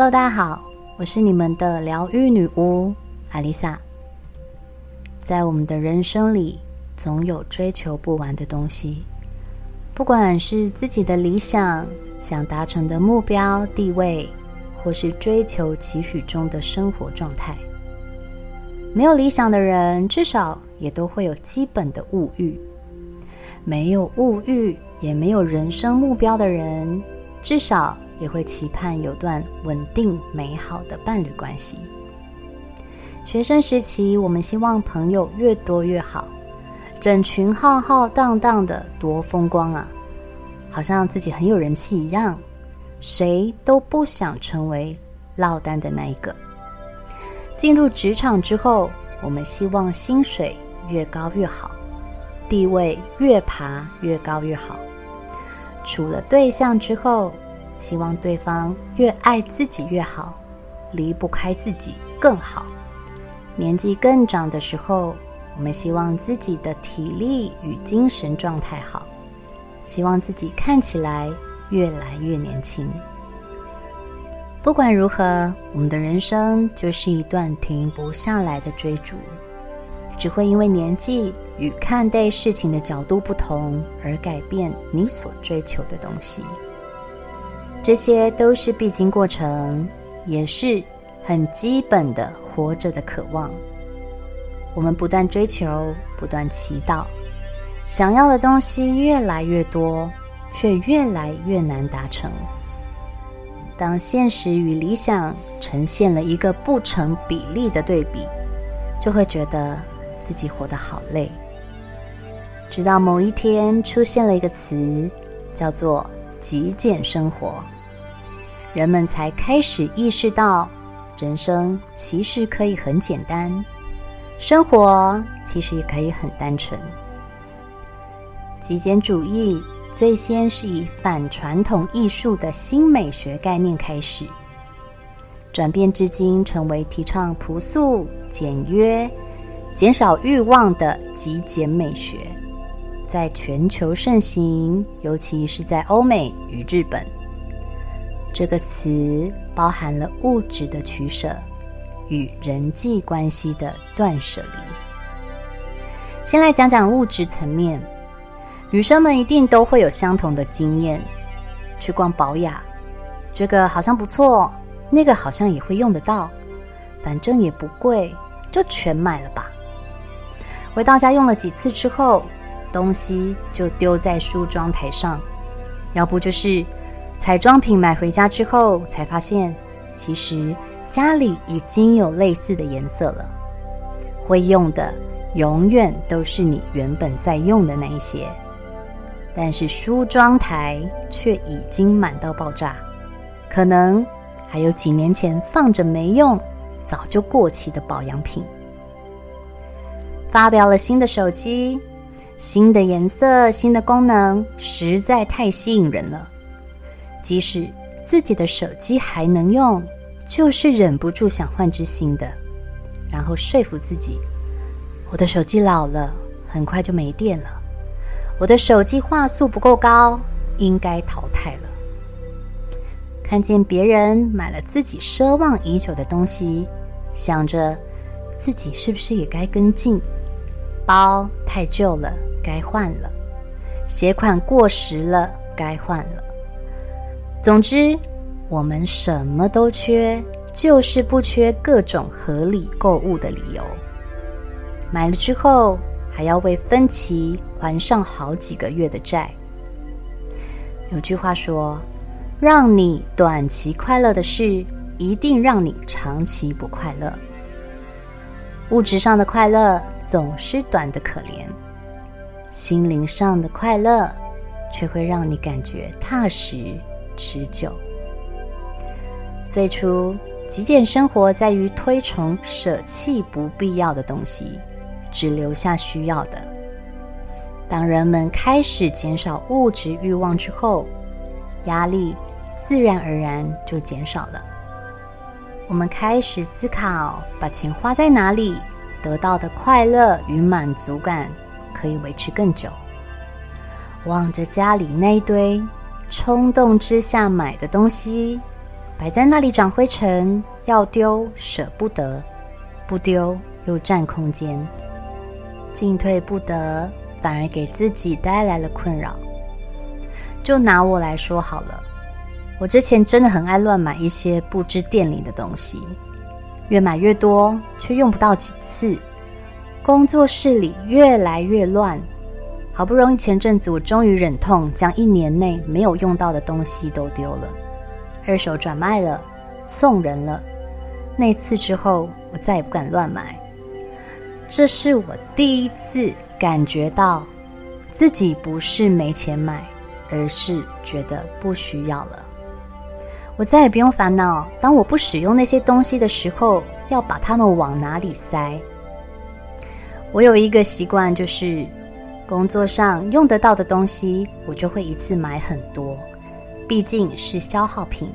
Hello，大家好，我是你们的疗愈女巫阿丽萨。在我们的人生里，总有追求不完的东西，不管是自己的理想、想达成的目标、地位，或是追求期许中的生活状态。没有理想的人，至少也都会有基本的物欲；没有物欲，也没有人生目标的人，至少。也会期盼有段稳定美好的伴侣关系。学生时期，我们希望朋友越多越好，整群浩浩荡荡的多风光啊，好像自己很有人气一样。谁都不想成为落单的那一个。进入职场之后，我们希望薪水越高越好，地位越爬越高越好。处了对象之后，希望对方越爱自己越好，离不开自己更好。年纪更长的时候，我们希望自己的体力与精神状态好，希望自己看起来越来越年轻。不管如何，我们的人生就是一段停不下来的追逐，只会因为年纪与看待事情的角度不同而改变你所追求的东西。这些都是必经过程，也是很基本的活着的渴望。我们不断追求，不断祈祷，想要的东西越来越多，却越来越难达成。当现实与理想呈现了一个不成比例的对比，就会觉得自己活得好累。直到某一天出现了一个词，叫做“极简生活”。人们才开始意识到，人生其实可以很简单，生活其实也可以很单纯。极简主义最先是以反传统艺术的新美学概念开始，转变至今成为提倡朴素、简约、减少欲望的极简美学，在全球盛行，尤其是在欧美与日本。这个词包含了物质的取舍与人际关系的断舍离。先来讲讲物质层面，女生们一定都会有相同的经验：去逛宝雅，这个好像不错，那个好像也会用得到，反正也不贵，就全买了吧。回到家用了几次之后，东西就丢在梳妆台上，要不就是。彩妆品买回家之后，才发现其实家里已经有类似的颜色了。会用的永远都是你原本在用的那一些，但是梳妆台却已经满到爆炸，可能还有几年前放着没用、早就过期的保养品。发表了新的手机，新的颜色、新的功能，实在太吸引人了。即使自己的手机还能用，就是忍不住想换只新的，然后说服自己：我的手机老了，很快就没电了；我的手机画素不够高，应该淘汰了。看见别人买了自己奢望已久的东西，想着自己是不是也该跟进？包太旧了，该换了；鞋款过时了，该换了。总之，我们什么都缺，就是不缺各种合理购物的理由。买了之后，还要为分期还上好几个月的债。有句话说：“让你短期快乐的事，一定让你长期不快乐。”物质上的快乐总是短的可怜，心灵上的快乐却会让你感觉踏实。持久。最初，极简生活在于推崇舍弃不必要的东西，只留下需要的。当人们开始减少物质欲望之后，压力自然而然就减少了。我们开始思考，把钱花在哪里，得到的快乐与满足感可以维持更久。望着家里那一堆。冲动之下买的东西，摆在那里长灰尘，要丢舍不得，不丢又占空间，进退不得，反而给自己带来了困扰。就拿我来说好了，我之前真的很爱乱买一些不知店里的东西，越买越多，却用不到几次。工作室里越来越乱，好不容易前阵子我终于忍痛将一年内没有用到的东西都丢了，二手转卖了，送人了。那次之后，我再也不敢乱买。这是我第一次感觉到自己不是没钱买，而是觉得不需要了。我再也不用烦恼，当我不使用那些东西的时候，要把它们往哪里塞。我有一个习惯，就是工作上用得到的东西，我就会一次买很多，毕竟是消耗品。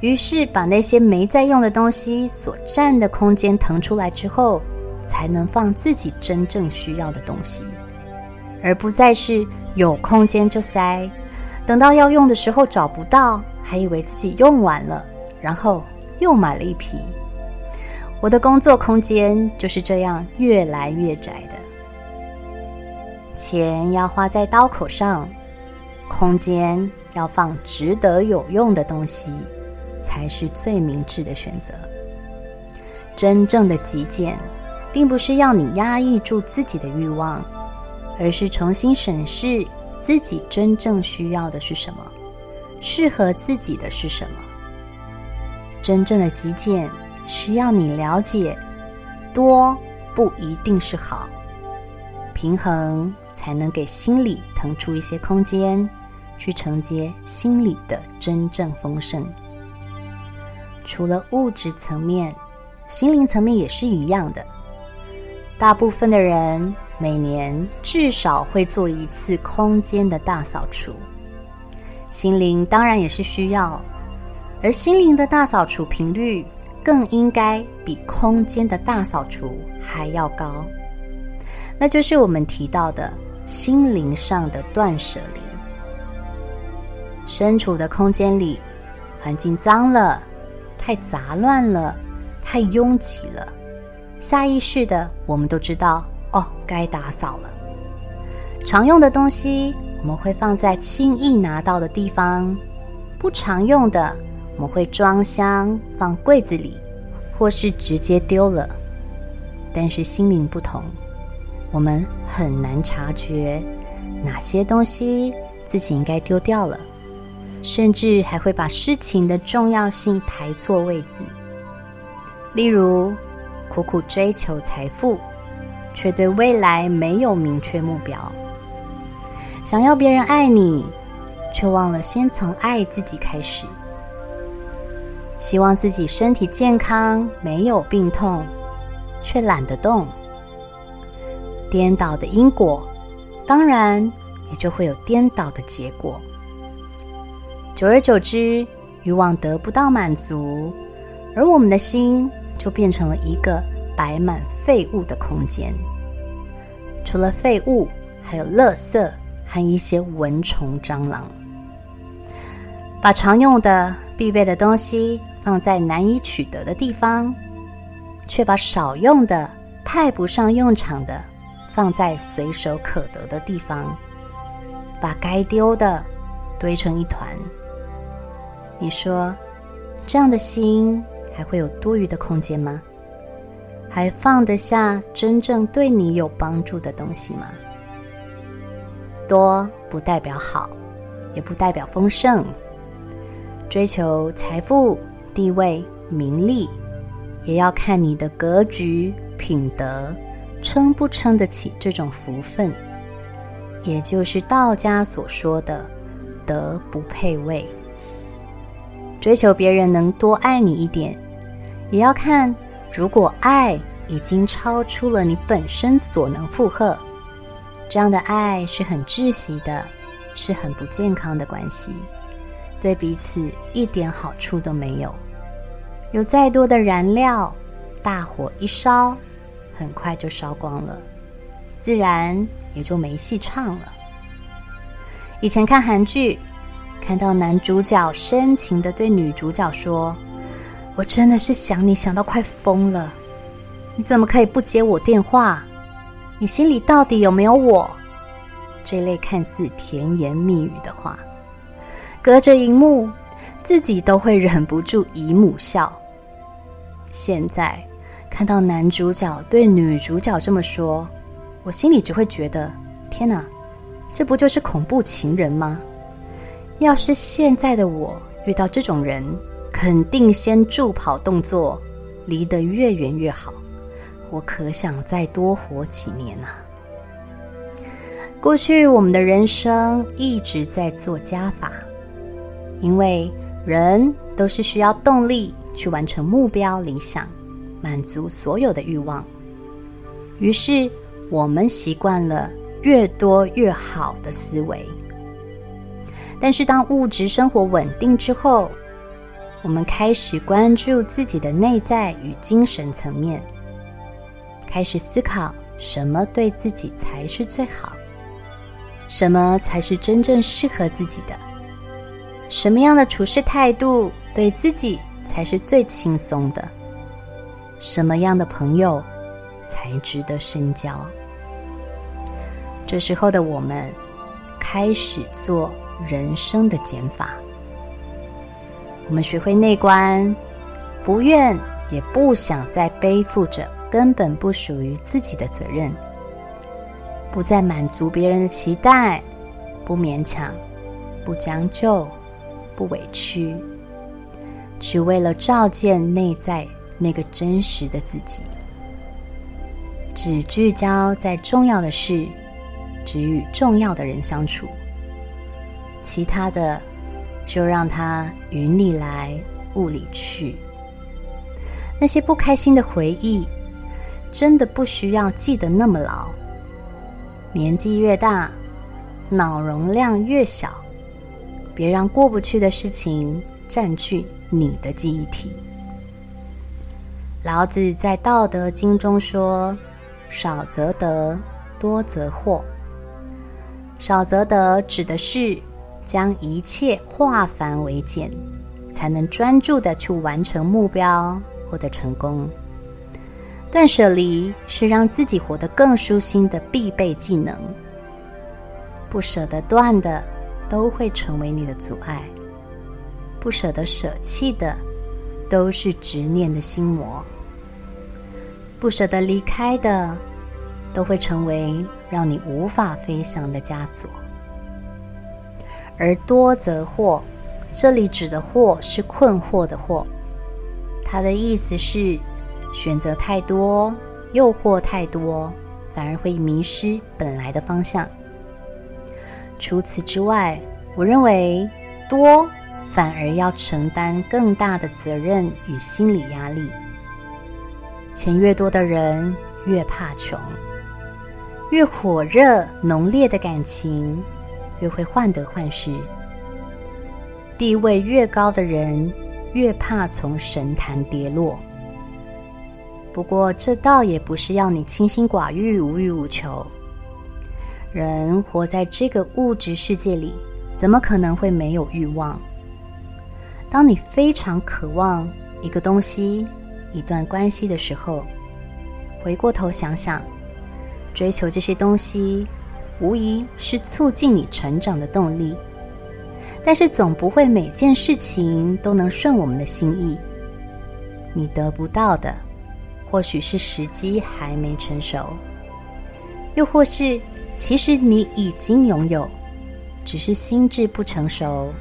于是把那些没在用的东西所占的空间腾出来之后，才能放自己真正需要的东西，而不再是有空间就塞，等到要用的时候找不到，还以为自己用完了，然后又买了一批。我的工作空间就是这样越来越窄的。钱要花在刀口上，空间要放值得有用的东西，才是最明智的选择。真正的极简，并不是要你压抑住自己的欲望，而是重新审视自己真正需要的是什么，适合自己的是什么。真正的极简。是要你了解，多不一定是好，平衡才能给心里腾出一些空间，去承接心里的真正丰盛。除了物质层面，心灵层面也是一样的。大部分的人每年至少会做一次空间的大扫除，心灵当然也是需要，而心灵的大扫除频率。更应该比空间的大扫除还要高，那就是我们提到的心灵上的断舍离。身处的空间里，环境脏了，太杂乱了，太拥挤了，下意识的我们都知道哦，该打扫了。常用的东西我们会放在轻易拿到的地方，不常用的。我们会装箱放柜子里，或是直接丢了。但是心灵不同，我们很难察觉哪些东西自己应该丢掉了，甚至还会把事情的重要性排错位置。例如，苦苦追求财富，却对未来没有明确目标；想要别人爱你，却忘了先从爱自己开始。希望自己身体健康，没有病痛，却懒得动。颠倒的因果，当然也就会有颠倒的结果。久而久之，欲望得不到满足，而我们的心就变成了一个摆满废物的空间。除了废物，还有垃圾和一些蚊虫、蟑螂。把常用的、必备的东西放在难以取得的地方，却把少用的、派不上用场的放在随手可得的地方，把该丢的堆成一团。你说，这样的心还会有多余的空间吗？还放得下真正对你有帮助的东西吗？多不代表好，也不代表丰盛。追求财富、地位、名利，也要看你的格局、品德，撑不撑得起这种福分。也就是道家所说的“德不配位”。追求别人能多爱你一点，也要看如果爱已经超出了你本身所能负荷，这样的爱是很窒息的，是很不健康的关系。对彼此一点好处都没有，有再多的燃料，大火一烧，很快就烧光了，自然也就没戏唱了。以前看韩剧，看到男主角深情地对女主角说：“我真的是想你想到快疯了，你怎么可以不接我电话？你心里到底有没有我？”这类看似甜言蜜语的话，隔着荧幕，自己都会忍不住姨母笑。现在看到男主角对女主角这么说，我心里只会觉得：天哪，这不就是恐怖情人吗？要是现在的我遇到这种人，肯定先助跑动作，离得越远越好。我可想再多活几年啊！过去我们的人生一直在做加法，因为人都是需要动力去完成目标、理想，满足所有的欲望。于是我们习惯了越多越好的思维。但是，当物质生活稳定之后，我们开始关注自己的内在与精神层面，开始思考什么对自己才是最好，什么才是真正适合自己的，什么样的处事态度对自己才是最轻松的，什么样的朋友才值得深交。这时候的我们开始做。人生的减法，我们学会内观，不愿也不想再背负着根本不属于自己的责任，不再满足别人的期待，不勉强，不将就，不委屈，只为了照见内在那个真实的自己，只聚焦在重要的事，只与重要的人相处。其他的，就让它云里来，雾里去。那些不开心的回忆，真的不需要记得那么牢。年纪越大，脑容量越小，别让过不去的事情占据你的记忆体。老子在《道德经》中说：“少则得，多则惑。”少则得指的是。将一切化繁为简，才能专注地去完成目标，获得成功。断舍离是让自己活得更舒心的必备技能。不舍得断的，都会成为你的阻碍；不舍得舍弃的，都是执念的心魔；不舍得离开的，都会成为让你无法飞翔的枷锁。而多则惑，这里指的惑是困惑的惑。它的意思是，选择太多，诱惑太多，反而会迷失本来的方向。除此之外，我认为多反而要承担更大的责任与心理压力。钱越多的人越怕穷，越火热浓烈的感情。越会患得患失，地位越高的人越怕从神坛跌落。不过，这倒也不是要你清心寡欲、无欲无求。人活在这个物质世界里，怎么可能会没有欲望？当你非常渴望一个东西、一段关系的时候，回过头想想，追求这些东西。无疑是促进你成长的动力，但是总不会每件事情都能顺我们的心意。你得不到的，或许是时机还没成熟，又或是其实你已经拥有，只是心智不成熟，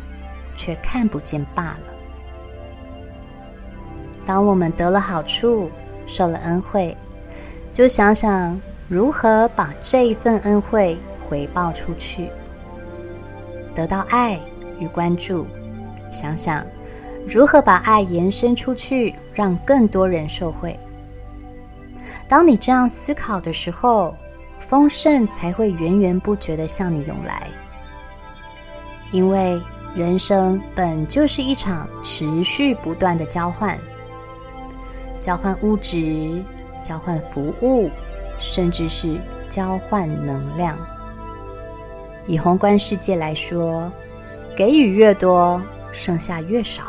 却看不见罢了。当我们得了好处，受了恩惠，就想想。如何把这一份恩惠回报出去，得到爱与关注？想想如何把爱延伸出去，让更多人受惠。当你这样思考的时候，丰盛才会源源不绝地向你涌来。因为人生本就是一场持续不断的交换，交换物质，交换服务。甚至是交换能量。以宏观世界来说，给予越多，剩下越少。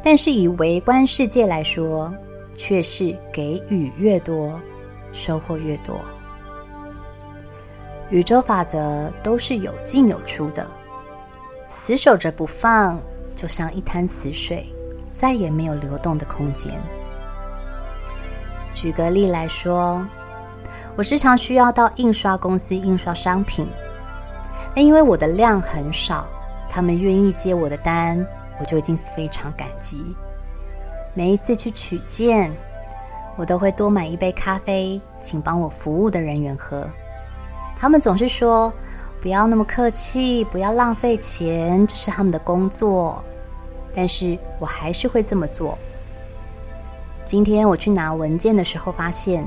但是以微观世界来说，却是给予越多，收获越多。宇宙法则都是有进有出的，死守着不放，就像一滩死水，再也没有流动的空间。举个例来说，我时常需要到印刷公司印刷商品，但因为我的量很少，他们愿意接我的单，我就已经非常感激。每一次去取件，我都会多买一杯咖啡，请帮我服务的人员喝。他们总是说：“不要那么客气，不要浪费钱，这是他们的工作。”但是我还是会这么做。今天我去拿文件的时候，发现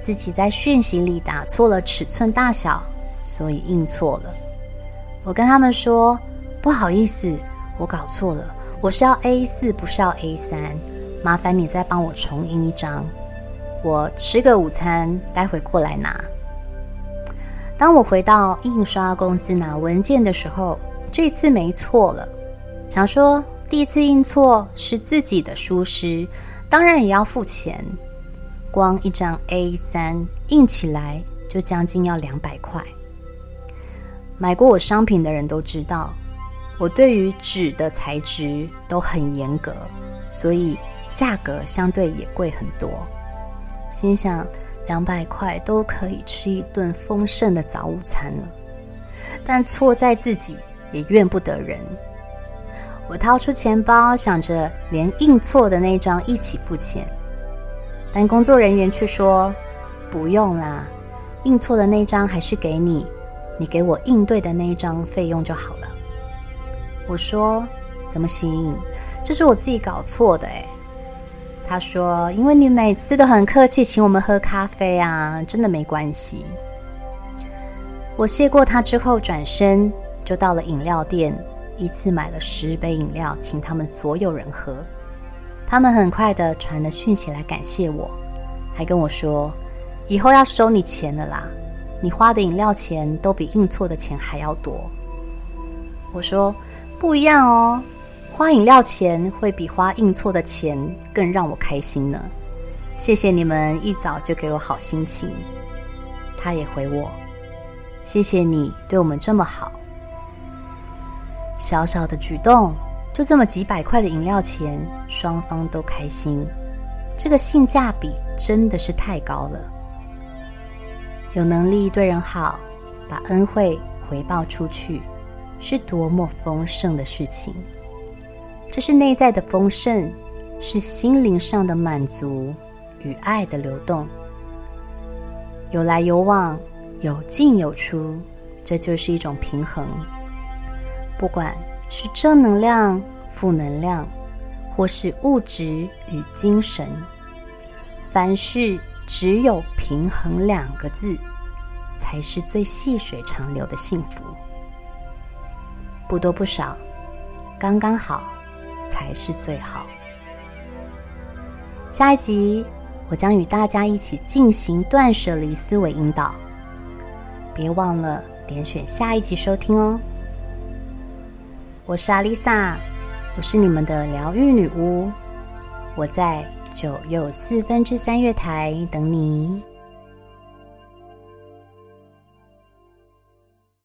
自己在讯息里打错了尺寸大小，所以印错了。我跟他们说：“不好意思，我搞错了，我是要 A4，不是要 A3，麻烦你再帮我重印一张。我吃个午餐，待会过来拿。”当我回到印刷公司拿文件的时候，这次没错了。想说第一次印错是自己的疏失，当然也要付钱。光一张 A3 印起来就将近要两百块。买过我商品的人都知道，我对于纸的材质都很严格，所以价格相对也贵很多。心想。两百块都可以吃一顿丰盛的早午餐了，但错在自己，也怨不得人。我掏出钱包，想着连印错的那张一起付钱，但工作人员却说：“不用啦，印错的那张还是给你，你给我印对的那一张费用就好了。”我说：“怎么行？这是我自己搞错的诶。”他说：“因为你每次都很客气，请我们喝咖啡啊，真的没关系。”我谢过他之后，转身就到了饮料店，一次买了十杯饮料，请他们所有人喝。他们很快的传了讯息来感谢我，还跟我说：“以后要收你钱了啦，你花的饮料钱都比印错的钱还要多。”我说：“不一样哦。”花饮料钱会比花印错的钱更让我开心呢。谢谢你们一早就给我好心情。他也回我：谢谢你对我们这么好。小小的举动，就这么几百块的饮料钱，双方都开心，这个性价比真的是太高了。有能力对人好，把恩惠回报出去，是多么丰盛的事情。这是内在的丰盛，是心灵上的满足与爱的流动，有来有往，有进有出，这就是一种平衡。不管是正能量、负能量，或是物质与精神，凡事只有平衡两个字，才是最细水长流的幸福。不多不少，刚刚好。才是最好。下一集，我将与大家一起进行断舍离思维引导，别忘了点选下一集收听哦。我是阿丽萨，我是你们的疗愈女巫，我在九又四分之三月台等你。